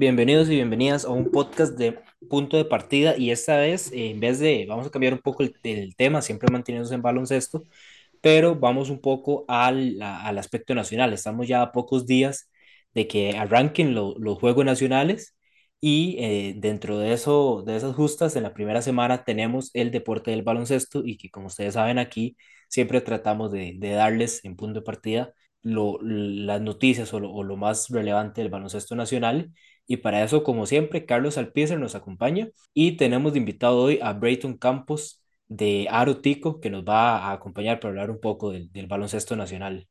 Bienvenidos y bienvenidas a un podcast de punto de partida y esta vez, eh, en vez de, vamos a cambiar un poco el, el tema, siempre manteniéndose en baloncesto, pero vamos un poco al, al aspecto nacional. Estamos ya a pocos días de que arranquen lo- los Juegos Nacionales y eh, dentro de eso, de esas justas, en la primera semana tenemos el deporte del baloncesto y que como ustedes saben aquí, siempre tratamos de, de darles en punto de partida lo, las noticias o lo, o lo más relevante del baloncesto nacional. Y para eso, como siempre, Carlos Alpizar nos acompaña y tenemos de invitado hoy a Brayton Campos de Aro Tico, que nos va a acompañar para hablar un poco del, del baloncesto nacional.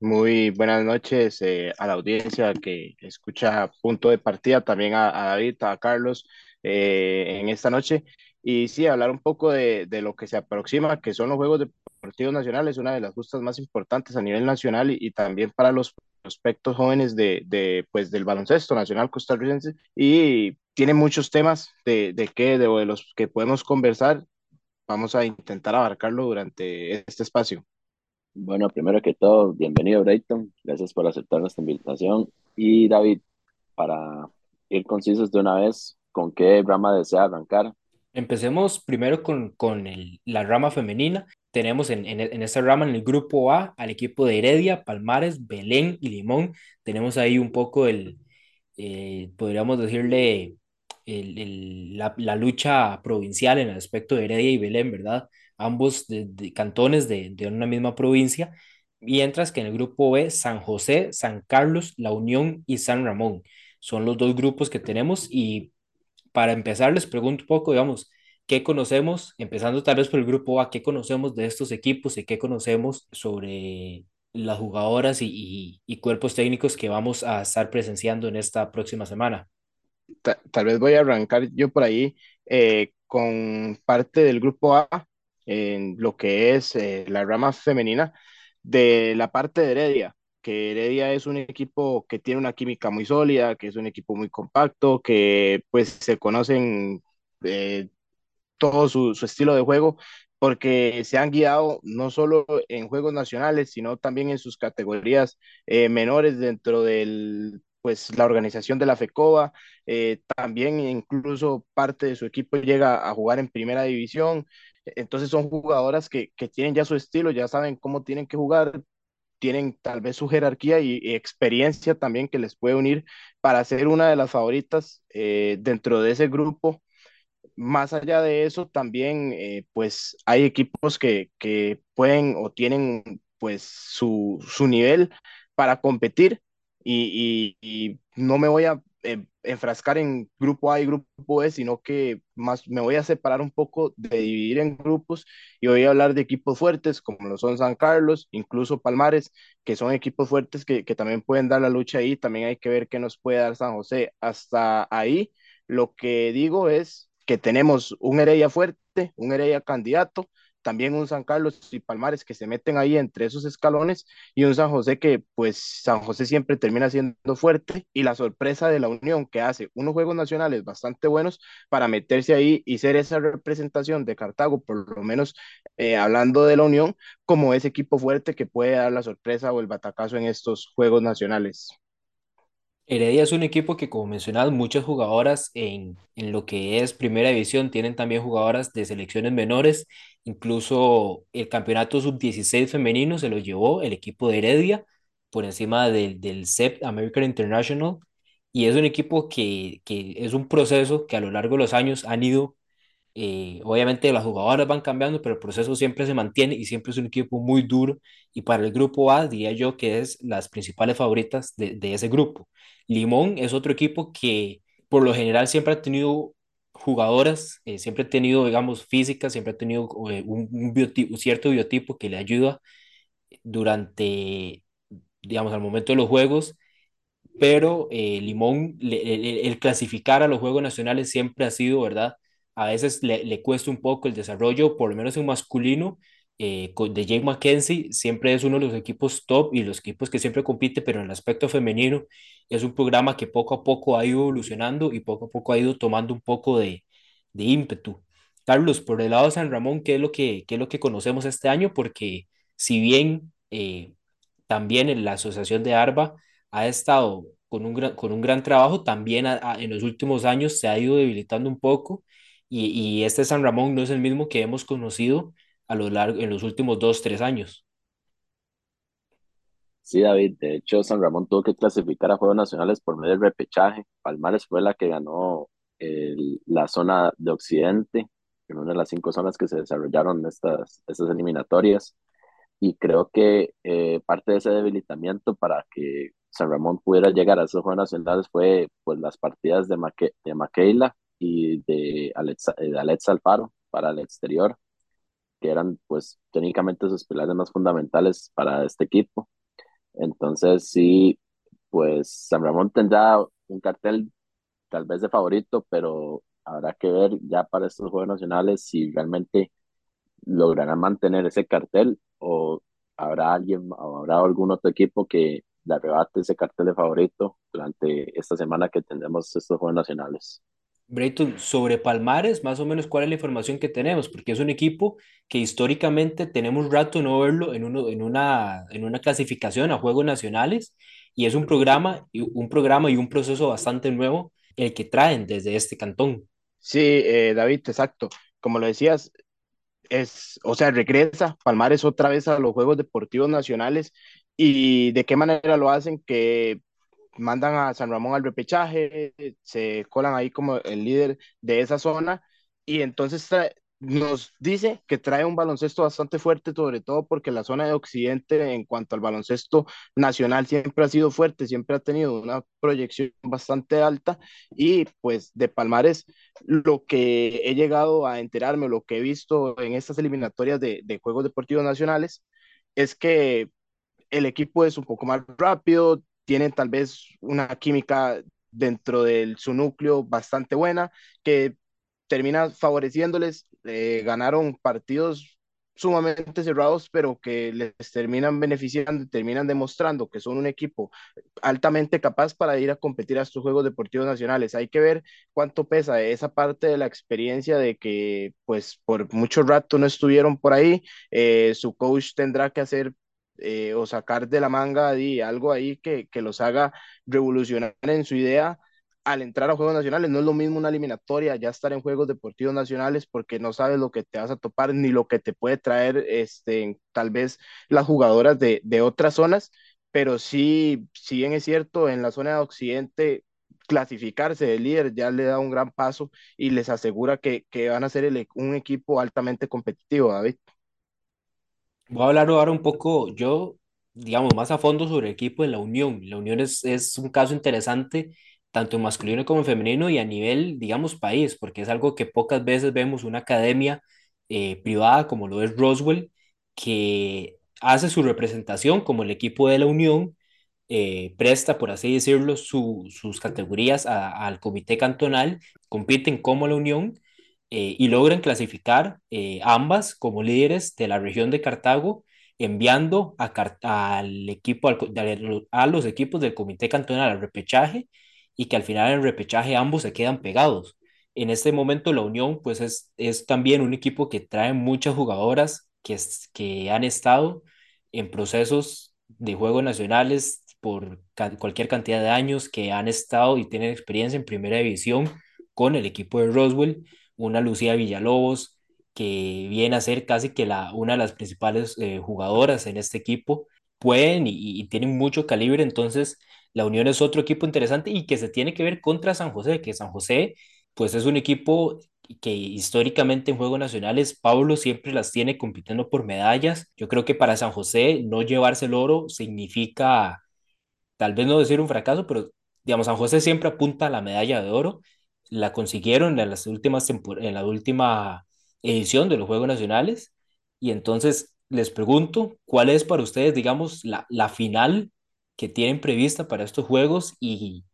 Muy buenas noches eh, a la audiencia que escucha Punto de Partida, también a, a David, a Carlos eh, en esta noche. Y sí, hablar un poco de, de lo que se aproxima, que son los Juegos Deportivos Nacionales, una de las justas más importantes a nivel nacional y, y también para los prospectos jóvenes de, de, pues, del baloncesto nacional costarricense. Y tiene muchos temas de, de qué, de, de los que podemos conversar. Vamos a intentar abarcarlo durante este espacio. Bueno, primero que todo, bienvenido, Brayton. Gracias por aceptar nuestra invitación. Y David, para ir concisos de una vez, ¿con qué rama desea arrancar? Empecemos primero con, con el- la rama femenina. Tenemos en, en, en esta rama, en el grupo A, al equipo de Heredia, Palmares, Belén y Limón. Tenemos ahí un poco el, eh, podríamos decirle, el- el- la, la lucha provincial en el aspecto de Heredia y Belén, ¿verdad? Ambos de, de cantones de, de una misma provincia. Mientras que en el grupo B, San José, San Carlos, La Unión y San Ramón. Son los dos grupos que tenemos y para empezar, les pregunto un poco, digamos, ¿qué conocemos? Empezando tal vez por el grupo A, ¿qué conocemos de estos equipos y qué conocemos sobre las jugadoras y, y- y cuerpos técnicos que vamos a estar presenciando en esta próxima semana? ta- tal vez voy a arrancar yo por ahí eh, con parte del grupo A, en lo que es eh, la rama femenina de la parte de Heredia, que Heredia es un equipo que tiene una química muy sólida, que es un equipo muy compacto, que pues se conocen eh, todo su, su estilo de juego, porque se han guiado no solo en juegos nacionales, sino también en sus categorías eh, menores dentro del pues la organización de la FECOBA, eh, también incluso parte de su equipo llega a jugar en primera división, entonces son jugadoras que, que tienen ya su estilo, ya saben cómo tienen que jugar, tienen tal vez su jerarquía y, experiencia también que les puede unir para ser una de las favoritas eh, dentro de ese grupo más allá de eso, también eh, pues hay equipos que, que pueden o tienen pues su, su nivel para competir y, y- y no me voy a eh, enfrascar en grupo A y grupo B, sino que más me voy a separar un poco de dividir en grupos y voy a hablar de equipos fuertes como lo son San Carlos, incluso Palmares, que son equipos fuertes que, que también pueden dar la lucha ahí, también hay que ver qué nos puede dar San José. Hasta ahí lo que digo es que tenemos un Heredia fuerte, un Heredia candidato, también un San Carlos y Palmares que se meten ahí entre esos escalones y un San José que pues San José siempre termina siendo fuerte y la sorpresa de la Unión que hace unos juegos nacionales bastante buenos para meterse ahí y ser esa representación de Cartago, por lo menos eh, hablando de la Unión, como ese equipo fuerte que puede dar la sorpresa o el batacazo en estos juegos nacionales. Heredia es un equipo que, como mencionado, muchas jugadoras en, en lo que es primera división tienen también jugadoras de selecciones menores, incluso el campeonato sub-16 femenino se lo llevó el equipo de Heredia por encima del, del CEP American International. Y es un equipo que, que es un proceso que a lo largo de los años han ido eh, obviamente las jugadoras van cambiando, pero el proceso siempre se mantiene y siempre es un equipo muy duro. Y para el grupo A, diría yo que es las principales favoritas de, ese grupo. Limón es otro equipo que por lo general siempre ha tenido jugadoras, eh, siempre ha tenido, digamos, físicas, siempre ha tenido eh, un, cierto biotipo que le ayuda durante, digamos, al momento de los juegos pero Limón, el clasificar a los Juegos Nacionales siempre ha sido, ¿verdad? A veces le, le cuesta un poco el desarrollo, por lo menos en masculino, eh, de Jake McKenzie, siempre es uno de los equipos top y los equipos que siempre compite, pero en el aspecto femenino es un programa que poco a poco ha ido evolucionando y poco a poco ha ido tomando un poco de, de ímpetu. Carlos, por el lado de San Ramón, ¿qué es lo que, qué es lo que conocemos este año? Porque si bien... eh, también en la Asociación de ARBA ha estado con un gran, con un gran trabajo, también a- a- en los últimos años se ha ido debilitando un poco y, y este San Ramón no es el mismo que hemos conocido a lo largo, en los últimos dos, tres años. Sí, David, de hecho San Ramón tuvo que clasificar a Juegos Nacionales por medio del repechaje. Palmares fue la que ganó el- la zona de Occidente, en una de las cinco zonas que se desarrollaron estas, estas eliminatorias. Y creo que eh, parte de ese debilitamiento para que San Ramón pudiera llegar a esos Juegos Nacionales fue pues las partidas de, Maque, de Maqueila y de Alexa, eh, de Alexa Alfaro para el exterior, que eran pues técnicamente sus pilares más fundamentales para este equipo. Entonces sí, pues San Ramón tendrá un cartel tal vez de favorito, pero habrá que ver ya para estos Juegos Nacionales si realmente lograrán mantener ese cartel o habrá alguien o habrá algún otro equipo que le arrebate ese cartel de favorito durante esta semana que tendremos estos Juegos Nacionales. Brayton, sobre Palmares, más o menos cuál es la información que tenemos, porque es un equipo que históricamente tenemos rato no verlo en, uno, en, una, en una clasificación a Juegos Nacionales y es un programa, un programa y un proceso bastante nuevo el que traen desde este cantón. Sí, eh, David, exacto. Como lo decías, es, o sea, regresa Palmares otra vez a los Juegos Deportivos Nacionales y de qué manera lo hacen que mandan a San Ramón al repechaje, se colan ahí como el líder de esa zona y entonces nos dice que trae un baloncesto bastante fuerte, sobre todo porque la zona de Occidente en cuanto al baloncesto nacional siempre ha sido fuerte, siempre ha tenido una proyección bastante alta y pues de Palmares lo que he llegado a enterarme, lo que he visto en estas eliminatorias de, de Juegos Deportivos Nacionales es que el equipo es un poco más rápido, tienen tal vez una química dentro de su núcleo bastante buena, que termina favoreciéndoles. Eh, ganaron partidos sumamente cerrados, pero que les terminan beneficiando terminan demostrando que son un equipo altamente capaz para ir a competir a estos Juegos Deportivos Nacionales. Hay que ver cuánto pesa esa parte de la experiencia de que pues por mucho rato no estuvieron por ahí. Eh, su coach tendrá que hacer eh, o sacar de la manga y algo ahí que, que los haga revolucionar en su idea al entrar a Juegos Nacionales. No es lo mismo una eliminatoria, ya estar en Juegos Deportivos Nacionales, porque no sabes lo que te vas a topar ni lo que te puede traer este, tal vez las jugadoras de, de otras zonas, pero sí, si bien es cierto, en la zona de Occidente clasificarse de líder ya le da un gran paso y les asegura que, que van a ser un equipo altamente competitivo, David. Voy a hablar ahora un poco, yo, digamos, más a fondo sobre el equipo de la Unión. La Unión es, es un caso interesante, tanto en masculino como en femenino y a nivel, digamos, país, porque es algo que pocas veces vemos una academia eh, privada como lo es Roswell, que hace su representación como el equipo de la Unión, eh, presta, por así decirlo, su- sus categorías al comité cantonal, compiten como la Unión eh, y logran clasificar eh, ambas como líderes de la región de Cartago, enviando a al equipo, al a los equipos del Comité Cantonal al repechaje y que al final en el repechaje ambos se quedan pegados. En este momento la Unión pues es, es también un equipo que trae muchas jugadoras que, es- que han estado en procesos de juegos nacionales por cualquier cantidad de años, que han estado y tienen experiencia en primera división con el equipo de Roswell una Lucía Villalobos, que viene a ser casi que la, una de las principales eh, jugadoras en este equipo, pueden y, y tienen mucho calibre, entonces la Unión es otro equipo interesante y que se tiene que ver contra San José, que San José pues es un equipo que históricamente en Juegos Nacionales Pablo siempre las tiene compitiendo por medallas. Yo creo que para San José no llevarse el oro significa tal vez no decir un fracaso, pero digamos, San José siempre apunta a la medalla de oro. La consiguieron en las últimas en la última edición de los Juegos Nacionales. Y entonces les pregunto, ¿cuál es para ustedes, digamos, la, la final que tienen prevista para estos Juegos y,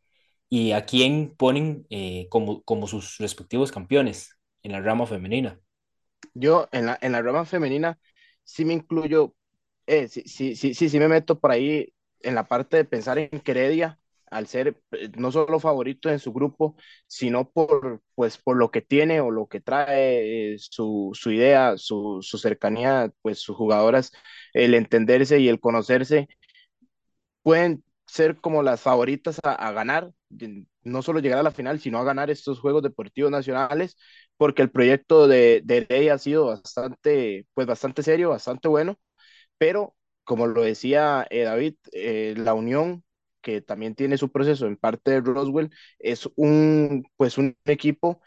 y a quién ponen eh, como, como sus respectivos campeones en la rama femenina? Yo en la, en la rama femenina sí me incluyo, eh, sí, sí, sí, sí, sí me meto por ahí en la parte de pensar en que Heredia, al ser eh, no solo favorito en su grupo, sino por, pues, por lo que tiene o lo que trae, eh, su, su idea, su, su cercanía, pues sus jugadoras, el entenderse y el conocerse, pueden ser como las favoritas a, ganar, no solo llegar a la final, sino a ganar estos Juegos Deportivos Nacionales, porque el proyecto de, de Heredia ha sido bastante, pues bastante serio, bastante bueno, pero como lo decía eh, David, la Unión, que también tiene su proceso en parte de Roswell, es un, pues un equipo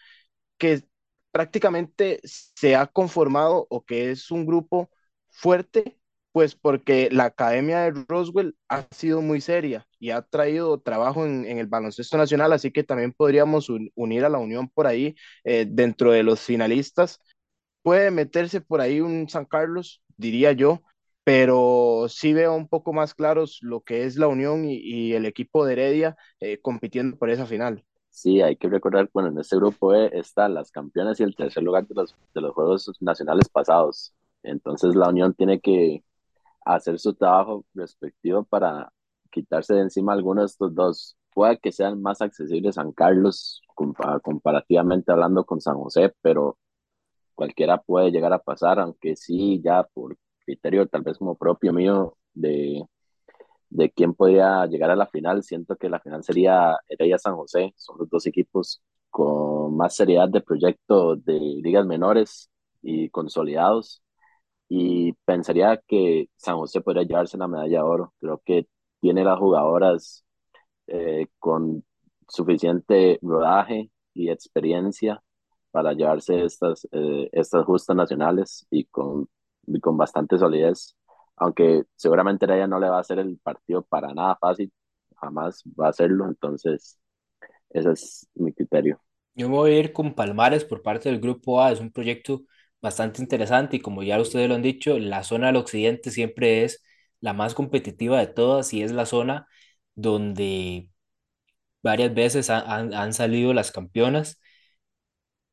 que prácticamente se ha conformado o que es un grupo fuerte, pues porque la Academia de Roswell ha sido muy seria y ha traído trabajo en, el baloncesto nacional, así que también podríamos un, unir a la Unión por ahí eh, dentro de los finalistas. Puede meterse por ahí un San Carlos, diría yo, pero sí veo un poco más claros lo que es la Unión y, y el equipo de Heredia eh, compitiendo por esa final. Sí, hay que recordar, bueno, en este grupo E están las campeonas y el tercer lugar de los, de los Juegos Nacionales pasados. Entonces la Unión tiene que hacer su trabajo respectivo para quitarse de encima algunos de estos dos. Puede que sean más accesibles San Carlos compa- comparativamente hablando con San José, pero cualquiera puede llegar a pasar, aunque sí, ya por criterio tal vez como propio mío de, de quién podría llegar a la final, siento que la final sería Heredia San José, son los dos equipos con más seriedad de proyecto de ligas menores y consolidados, y pensaría que San José podría llevarse la medalla de oro, creo que tiene las jugadoras eh, con suficiente rodaje y experiencia para llevarse estas, eh, estas justas nacionales y con, y con bastante solidez, aunque seguramente ella no le va a hacer el partido para nada fácil, jamás va a hacerlo, entonces ese es mi criterio. Yo me voy a ir con Palmares por parte del Grupo A. Es un proyecto bastante interesante y como ya ustedes lo han dicho, la zona del occidente siempre es la más competitiva de todas y es la zona donde varias veces han- han salido las campeonas.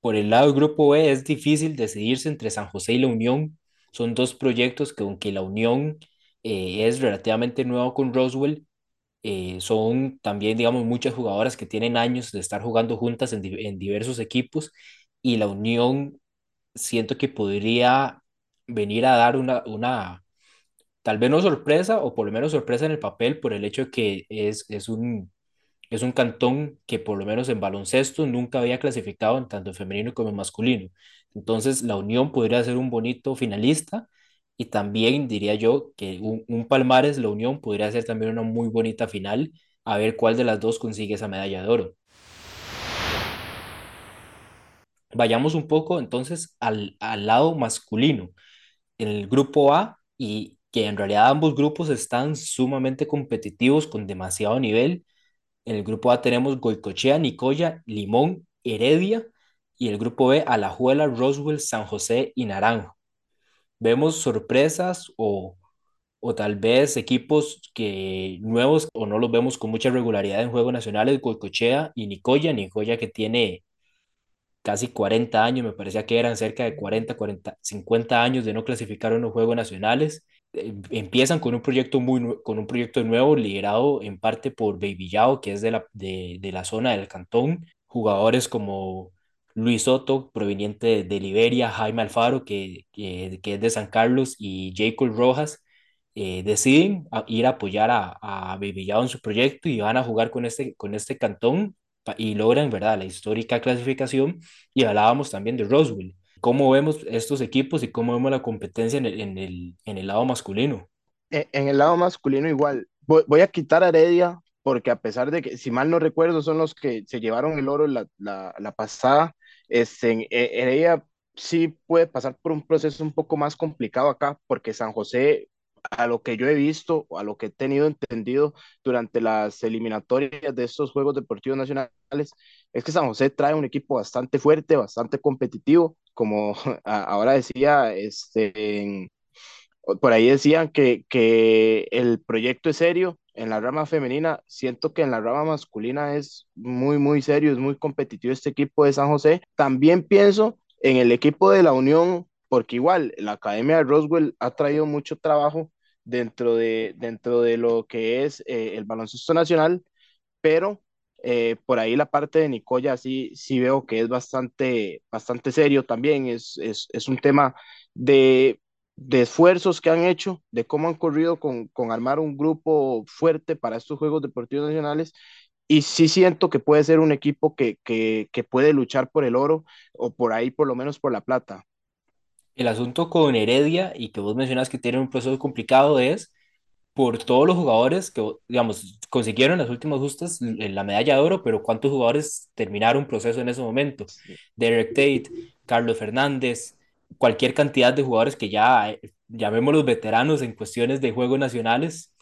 Por el lado del Grupo B es difícil decidirse entre San José y la Unión. Son dos proyectos que aunque la Unión eh, es relativamente nuevo con Roswell, eh, son también, digamos, muchas jugadoras que tienen años de estar jugando juntas en, en diversos equipos y la Unión siento que podría venir a dar una, una, tal vez no sorpresa o por lo menos sorpresa en el papel por el hecho que es, es un, es un cantón que por lo menos en baloncesto nunca había clasificado en tanto en femenino como en masculino. Entonces la Unión podría ser un bonito finalista y también diría yo que un, un Palmares, la Unión podría ser también una muy bonita final, a ver cuál de las dos consigue esa medalla de oro. Vayamos un poco entonces al, al lado masculino. En el grupo A, y que en realidad ambos grupos están sumamente competitivos con demasiado nivel. En el grupo A tenemos Goicochea, Nicoya, Limón, Heredia. Y el grupo B, Alajuela, Roswell, San José y Naranjo. Vemos sorpresas o, o tal vez equipos que nuevos o no los vemos con mucha regularidad en juegos nacionales, Goicochea y Nicoya. Nicoya que tiene casi 40 años, me parecía que eran cerca de 40, 40, 50 años de no clasificar a unos Juegos Nacionales. Eh, empiezan con un proyecto muy con un proyecto nuevo liderado en parte por Baby Yao, que es de la, de, de la zona del Cantón, jugadores como Luis Soto, proveniente de, Liberia, Jaime Alfaro, que, que, es de San Carlos, y Jacob Rojas, eh, deciden ir a apoyar a, a en su proyecto y van a jugar con este, con este cantón y logran, ¿verdad?, la histórica clasificación y hablábamos también de Roswell. ¿Cómo vemos estos equipos y cómo vemos la competencia en el, en el, en el lado masculino? En, en el lado masculino igual, voy, voy a quitar a Heredia porque a pesar de que, si mal no recuerdo, son los que se llevaron el oro la, la, la pasada, este, en- Heredia sí puede pasar por un proceso un poco más complicado acá porque San José a lo que yo he visto a lo que he tenido entendido durante las eliminatorias de estos Juegos Deportivos Nacionales, es que San José trae un equipo bastante fuerte, bastante competitivo, como ahora decía, este, por ahí decían que, que el proyecto es serio en la rama femenina, siento que en la rama masculina es muy, muy serio, es muy competitivo este equipo de San José. También pienso en el equipo de la Unión, porque igual la Academia de Roswell ha traído mucho trabajo dentro de, dentro de lo que es eh, el baloncesto nacional, pero eh, por ahí la parte de Nicoya sí, sí veo que es bastante, bastante serio también, es, es, es un tema de de esfuerzos que han hecho, de cómo han corrido con, con armar un grupo fuerte para estos Juegos Deportivos Nacionales. Y sí siento que puede ser un equipo que, que, que puede luchar por el oro o por ahí por lo menos por la plata. El asunto con Heredia y que vos mencionas que tiene un proceso complicado es por todos los jugadores que, digamos, consiguieron las últimas justas la medalla de oro, pero ¿cuántos jugadores terminaron un proceso en ese momento? Derek Tate, Carlos Fernández, cualquier cantidad de jugadores que ya, eh, llamémoslos veteranos en cuestiones de juegos nacionales.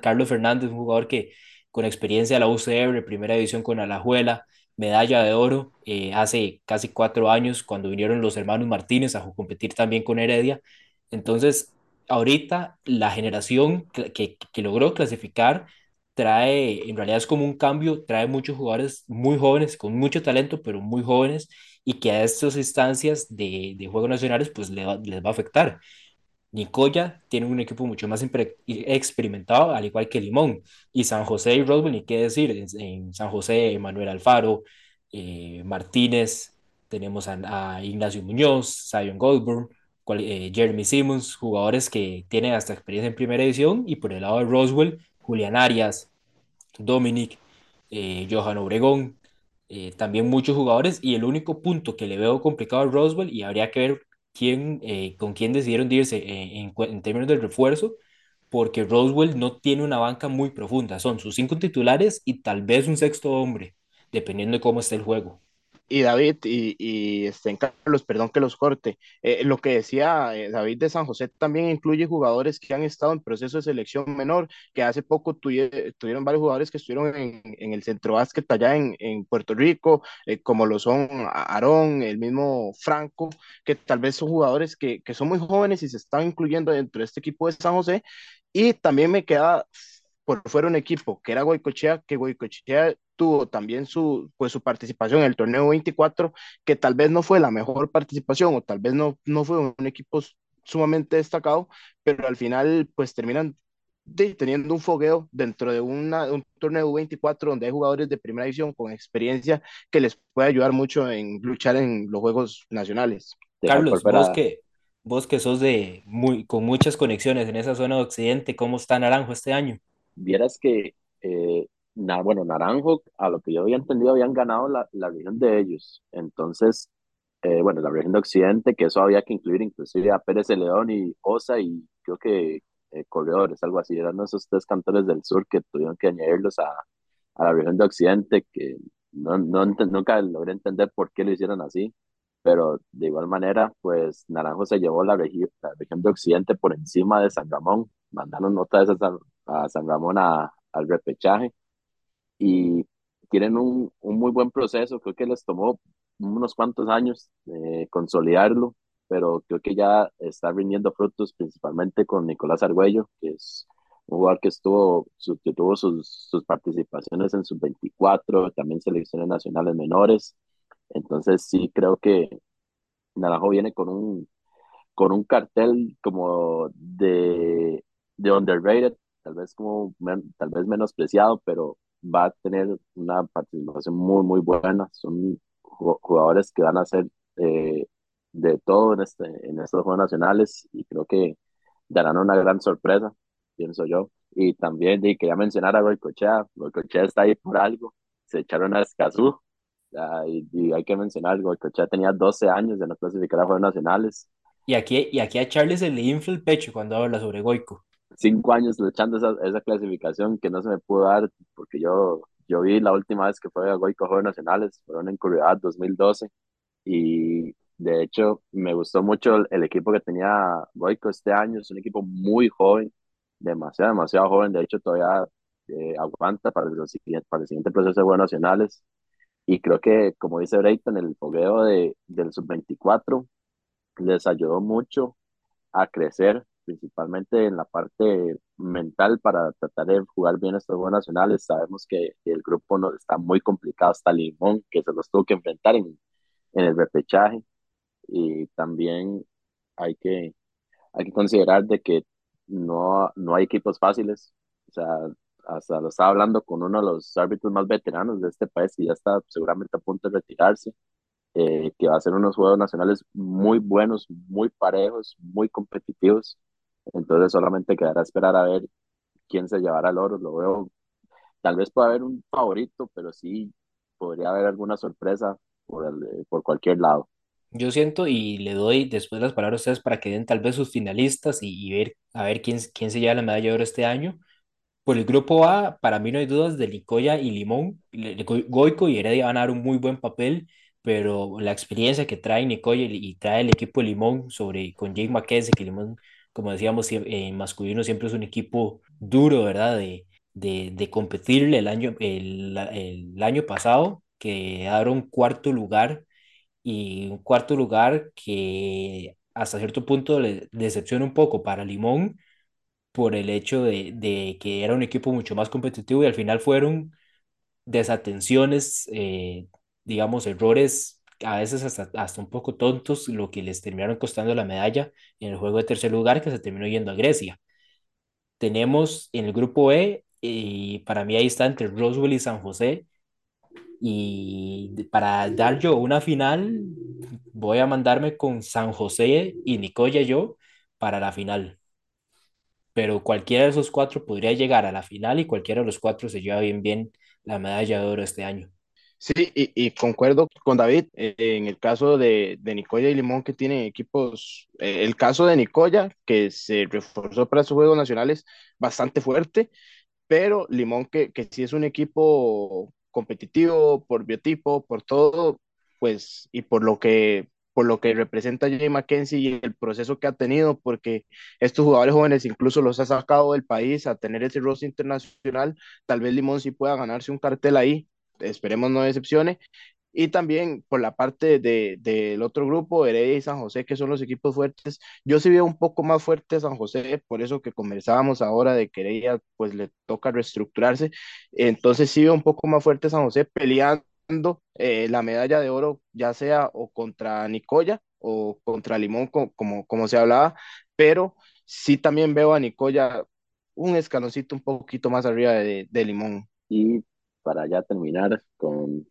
Carlos Fernández, un jugador que con experiencia de la UCR, primera división con Alajuela, medalla de oro eh, hace casi cuatro años cuando vinieron los hermanos Martínez a competir también con Heredia. Entonces, ahorita la generación que, que, logró clasificar trae, en realidad es como un cambio, trae muchos jugadores muy jóvenes, con mucho talento, pero muy jóvenes, y que a estas instancias de, de Juegos Nacionales pues les va, les va a afectar. Nicoya tiene un equipo mucho más experimentado, al igual que Limón. Y San José y Roswell, ni qué decir, en, San José, Manuel Alfaro, eh, Martínez, tenemos a, Ignacio Muñoz, Zion Goldberg, eh, Jeremy Simmons, jugadores que tienen hasta experiencia en primera edición. Y por el lado de Roswell, Julián Arias, Dominic, eh, Johan Obregón, también muchos jugadores. Y el único punto que le veo complicado a Roswell, y habría que ver quién, eh, con quién decidieron irse eh, en, en, términos del refuerzo, porque Roswell no tiene una banca muy profunda. Son sus cinco titulares y tal vez un sexto hombre, dependiendo de cómo esté el juego y David y, y este, Carlos, perdón que los corte, eh, lo que decía eh, David de San José también incluye jugadores que han estado en proceso de selección menor, que hace poco tuvieron varios jugadores que estuvieron en, en el centro básquet allá en, en Puerto Rico, eh, como lo son Aarón, el mismo Franco, que tal vez son jugadores que, que son muy jóvenes y se están incluyendo dentro de este equipo de San José. Y también me queda por fuera un equipo que era Goicochea, que Goicochea tuvo también su, pues, su participación en el torneo 24, que tal vez no fue la mejor participación o tal vez no, no fue un equipo sumamente destacado, pero al final pues terminan de, teniendo un fogueo dentro de una, un torneo 24 donde hay jugadores de primera división con experiencia que les puede ayudar mucho en luchar en los Juegos Nacionales. Carlos, vos que, vos que sos de muy, con muchas conexiones en esa zona de Occidente, ¿cómo está Naranjo este año? Vieras que, eh, bueno, Naranjo, a lo que yo había entendido, habían ganado la, la región de ellos. Entonces, eh, bueno, la región de Occidente, que eso había que incluir inclusive a Pérez León y Osa y creo que eh, Corredores, algo así. Eran esos tres cantores del sur que tuvieron que añadirlos a, a la región de Occidente, que no, no, nunca logré entender por qué lo hicieron así pero de igual manera, pues Naranjo se llevó la, la región de Occidente por encima de San Ramón, mandaron otra vez a San, a San Ramón a, al repechaje y tienen un, un, muy buen proceso, creo que les tomó unos cuantos años eh, consolidarlo, pero creo que ya está rindiendo frutos principalmente con Nicolás Argüello, que es un jugador que estuvo, su, que tuvo sus, sus participaciones en sus 24, también selecciones nacionales menores, entonces sí creo que Naranjo viene con un, con un cartel como de, de underrated, tal vez como tal vez menospreciado, pero va a tener una participación muy muy buena. Son jugadores que van a hacer eh, de todo en este en estos juegos nacionales y creo que darán una gran sorpresa, pienso yo. Y también y quería mencionar a Goicochea, Goicochea está ahí por algo, se echaron a Escazú, y, hay que mencionar, Goicochea tenía 12 años de no clasificar a Juegos Nacionales. Y aquí, y aquí a Charles se le infla el pecho cuando habla sobre Goico. Cinco años luchando esa, esa clasificación que no se me pudo dar porque yo, yo vi la última vez que fue a Goico Juegos Nacionales, fueron en Curiosidad 2012 y de hecho me gustó mucho el, el, equipo que tenía Goico este año, es un equipo muy joven, demasiado, demasiado joven, de hecho todavía eh, aguanta para siguiente, para el siguiente proceso de Juegos Nacionales y creo que, como dice Brayton, el fogueo de, del sub-24 les ayudó mucho a crecer, principalmente en la parte mental para tratar de jugar bien estos Juegos Nacionales. Sabemos que el grupo no, está muy complicado hasta Limón, que se los tuvo que enfrentar en, el repechaje. Y también hay que, hay que considerar de que no, no hay equipos fáciles. O sea, hasta lo estaba hablando con uno de los árbitros más veteranos de este país y ya está seguramente a punto de retirarse. eh, que va a ser unos juegos nacionales muy buenos, muy parejos, muy competitivos. Entonces solamente quedará esperar a ver quién se llevará el oro. Lo veo, tal vez pueda haber un favorito, pero sí podría haber alguna sorpresa por, por cualquier lado. Yo siento y le doy después las palabras a ustedes para que den tal vez sus finalistas y, y ver a ver quién, quién se lleva la medalla de oro este año. Por el grupo A, para mí no hay dudas de Nicoya y Limón. Goico y Heredia van a dar un muy buen papel, pero la experiencia que trae Nicoya y, trae el equipo de Limón sobre con Jake Mackenzie, que Limón, como decíamos, en masculino siempre es un equipo duro, ¿verdad? De, de, competirle el año, el, el año pasado, que dieron cuarto lugar y un cuarto lugar que hasta cierto punto le un poco para Limón por el hecho de, de que era un equipo mucho más competitivo y al final fueron desatenciones, eh, digamos, errores a veces hasta, hasta un poco tontos, lo que les terminaron costando la medalla en el juego de tercer lugar que se terminó yendo a Grecia. Tenemos en el grupo E, y para mí ahí está entre Roswell y San José, y para dar yo una final, voy a mandarme con San José y Nicoya yo para la final pero cualquiera de esos cuatro podría llegar a la final y cualquiera de los cuatro se lleva bien bien la medalla de oro este año. Sí, y, y concuerdo con David eh, en el caso de, de Nicoya y Limón que tienen equipos, eh, el caso de Nicoya que se reforzó para sus Juegos Nacionales bastante fuerte, pero Limón que, que sí es un equipo competitivo por biotipo, por todo, pues y por lo que por lo que representa Jay McKenzie y el proceso que ha tenido, porque estos jugadores jóvenes incluso los ha sacado del país a tener ese roster internacional, tal vez Limón sí pueda ganarse un cartel ahí, esperemos no decepcione, y también por la parte de, del otro grupo, Heredia y San José, que son los equipos fuertes, yo sí veo un poco más fuerte a San José, por eso que conversábamos ahora de que Heredia pues le toca reestructurarse, entonces sí veo un poco más fuerte a San José peleando eh, la medalla de oro, ya sea o contra Nicoya o contra Limón, co- como, como se hablaba, pero sí también veo a Nicoya un escaloncito un poquito más arriba de, de Limón. Y para ya terminar con,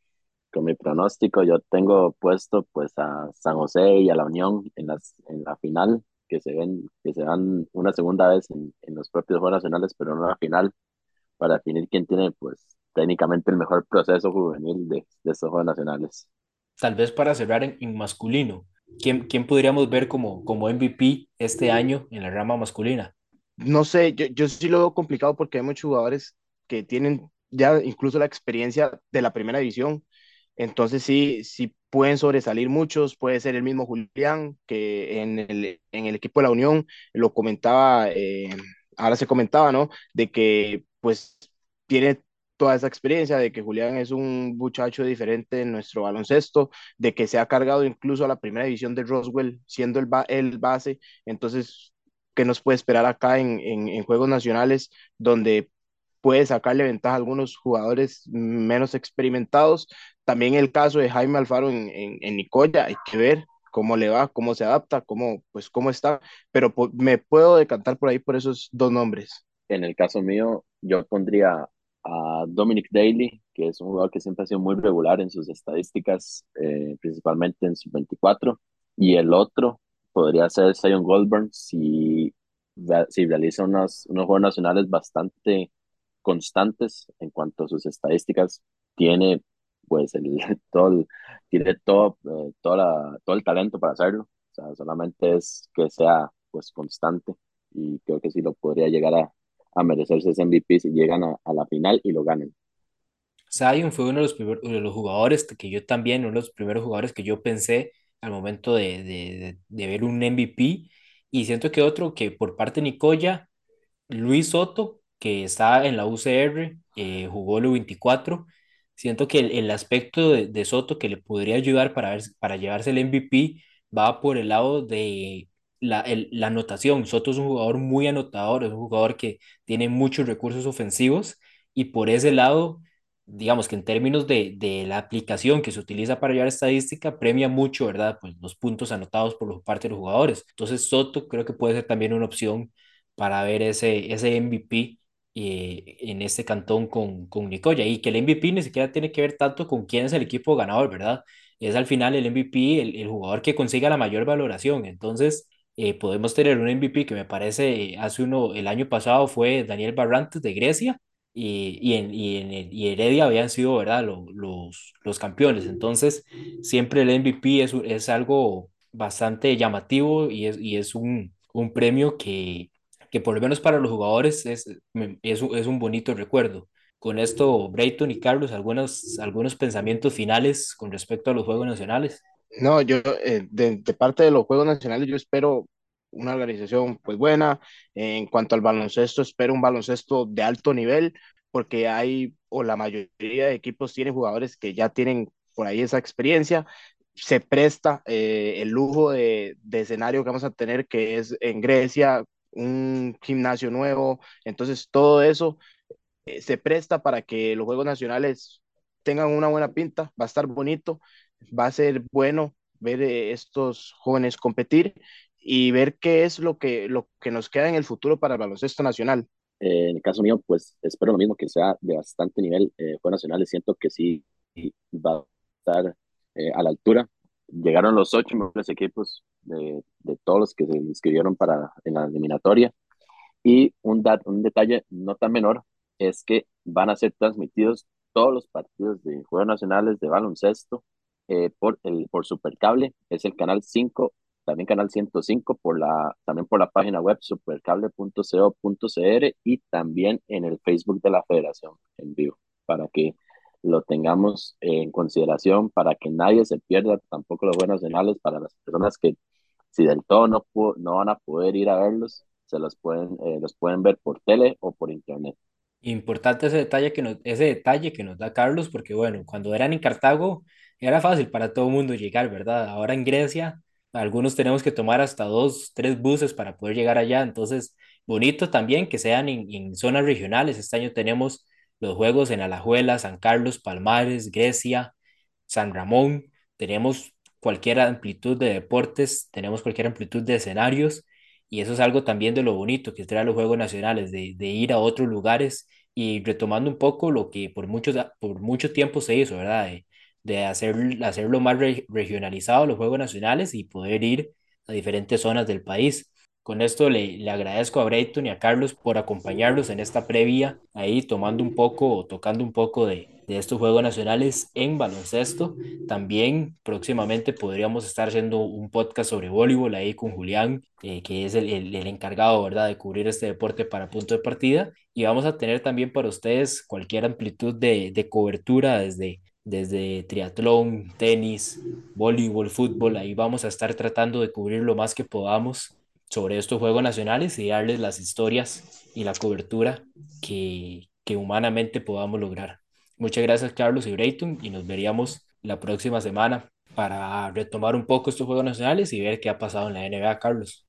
con mi pronóstico, yo tengo puesto pues a San José y a la Unión en, las, en la final, que se ven, que se dan una segunda vez en, en los propios Juegos Nacionales, pero en una final para definir quién tiene pues técnicamente el mejor proceso juvenil de, de estos Juegos Nacionales. Tal vez para cerrar en, en masculino, ¿quién, quién podríamos ver como, como MVP este año en la rama masculina? No sé, yo, yo sí lo veo complicado porque hay muchos jugadores que tienen ya incluso la experiencia de la primera división, entonces sí, sí pueden sobresalir muchos, puede ser el mismo Julián, que en el, en el equipo de la Unión lo comentaba, eh, ahora se comentaba, ¿no? De que pues tiene toda esa experiencia, de que Julián es un muchacho diferente en nuestro baloncesto, de que se ha cargado incluso a la primera división de Roswell, siendo el, ba el base, entonces qué nos puede esperar acá en, en, en, juegos nacionales donde puede sacarle ventaja a algunos jugadores menos experimentados. También el caso de Jaime Alfaro en, en, en Nicoya, hay que ver cómo le va, cómo se adapta, cómo, pues, cómo está, pero me puedo decantar por ahí por esos dos nombres. En el caso mío, yo pondría a Dominic Daly, que es un jugador que siempre ha sido muy regular en sus estadísticas, eh, principalmente en su 24, y el otro podría ser Zion Goldberg si, si realiza unos, unos juegos nacionales bastante constantes en cuanto a sus estadísticas. Tiene pues el, todo el, tiene todo, eh, toda la, todo el talento para hacerlo. O sea, solamente es que sea pues constante y creo que sí lo podría llegar a, a merecerse ese MVP si llegan a, a la final y lo ganen. Zion fue uno de los, primeros, de los jugadores que yo también, uno de los primeros jugadores que yo pensé al momento de, de, de ver un MVP. Y siento que otro que por parte de Nicoya, Luis Soto, que está en la UCR, eh, jugó el 24. Siento que el, el aspecto de, de, Soto que le podría ayudar para, ver, para llevarse el MVP va por el lado de la, el, la anotación. Soto es un jugador muy anotador, es un jugador que tiene muchos recursos ofensivos y por ese lado digamos que en términos de, de, la aplicación que se utiliza para llevar estadística, premia mucho, ¿verdad? Pues los puntos anotados por parte de los jugadores. Entonces, Soto creo que puede ser también una opción para ver ese, ese MVP eh, en este cantón con, con Nicoya. Y que el MVP ni siquiera tiene que ver tanto con quién es el equipo ganador, ¿verdad? es al final el MVP, el, el jugador que consiga la mayor valoración. Entonces, eh, podemos tener un MVP que me parece, hace uno, el año pasado fue Daniel Barrantes de Grecia y, y, en, y, en y Heredia habían sido, ¿verdad? Lo- los, los campeones. Entonces, siempre el MVP es, es algo bastante llamativo y es, y es un, un premio que, que por lo menos para los jugadores es, es, es un bonito recuerdo. Con esto, Brayton y Carlos, algunos, algunos pensamientos finales con respecto a los Juegos Nacionales. No, yo eh, de, de parte de los Juegos Nacionales yo espero una organización pues buena. En cuanto al baloncesto, espero un baloncesto de alto nivel porque hay o la mayoría de equipos tienen jugadores que ya tienen por ahí esa experiencia. Se presta eh, el lujo de, de escenario que vamos a tener que es en Grecia, un gimnasio nuevo. Entonces todo eso eh, se presta para que los Juegos Nacionales tengan una buena pinta, va a estar bonito, va a ser bueno ver eh, estos jóvenes competir y ver qué es lo que, lo que nos queda en el futuro para el baloncesto nacional. Eh, en el caso mío, pues espero lo mismo, que sea de bastante nivel eh, Juegos Nacionales. Siento que sí va a estar a la altura. Llegaron los ocho mejores equipos de, de todos los que se inscribieron para, en la eliminatoria. Y un, dat- un detalle no tan menor es que van a ser transmitidos todos los partidos de Juegos Nacionales de baloncesto eh, por, el, por Supercable, es el canal 5 también canal 105 por la, también por la página web supercable.co.cr y también en el Facebook de la Federación en vivo, para que lo tengamos en consideración, para que nadie se pierda tampoco los Juegos Nacionales, para las personas que si del todo no, no van a poder ir a verlos, se los pueden, eh, los pueden ver por tele o por internet. Importante ese detalle que nos, ese detalle que nos da Carlos, porque bueno, cuando eran en Cartago era fácil para todo el mundo llegar, ¿verdad? Ahora en Grecia, algunos tenemos que tomar hasta dos, tres buses para poder llegar allá. Entonces, bonito también que sean en, en zonas regionales. Este año tenemos los juegos en Alajuela, San Carlos, Palmares, Grecia, San Ramón. Tenemos cualquier amplitud de deportes, tenemos cualquier amplitud de escenarios. Y eso es algo también de lo bonito que trae los Juegos Nacionales, de, de ir a otros lugares y retomando un poco lo que por mucho, por mucho tiempo se hizo, ¿verdad? De, de hacer, hacerlo más re- regionalizado los Juegos Nacionales y poder ir a diferentes zonas del país. Con esto le, le agradezco a Brayton y a Carlos por acompañarlos en esta previa, ahí tomando un poco o tocando un poco de, de estos Juegos Nacionales en baloncesto. También próximamente podríamos estar haciendo un podcast sobre voleibol ahí con Julián, eh, que es el, el, el encargado, ¿verdad?, de cubrir este deporte para punto de partida. Y vamos a tener también para ustedes cualquier amplitud de, de cobertura desde, desde triatlón, tenis, voleibol, fútbol. Ahí vamos a estar tratando de cubrir lo más que podamos sobre estos Juegos Nacionales y darles las historias y la cobertura que, que humanamente podamos lograr. Muchas gracias, Carlos y Brayton, y nos veríamos la próxima semana para retomar un poco estos Juegos Nacionales y ver qué ha pasado en la NBA, Carlos.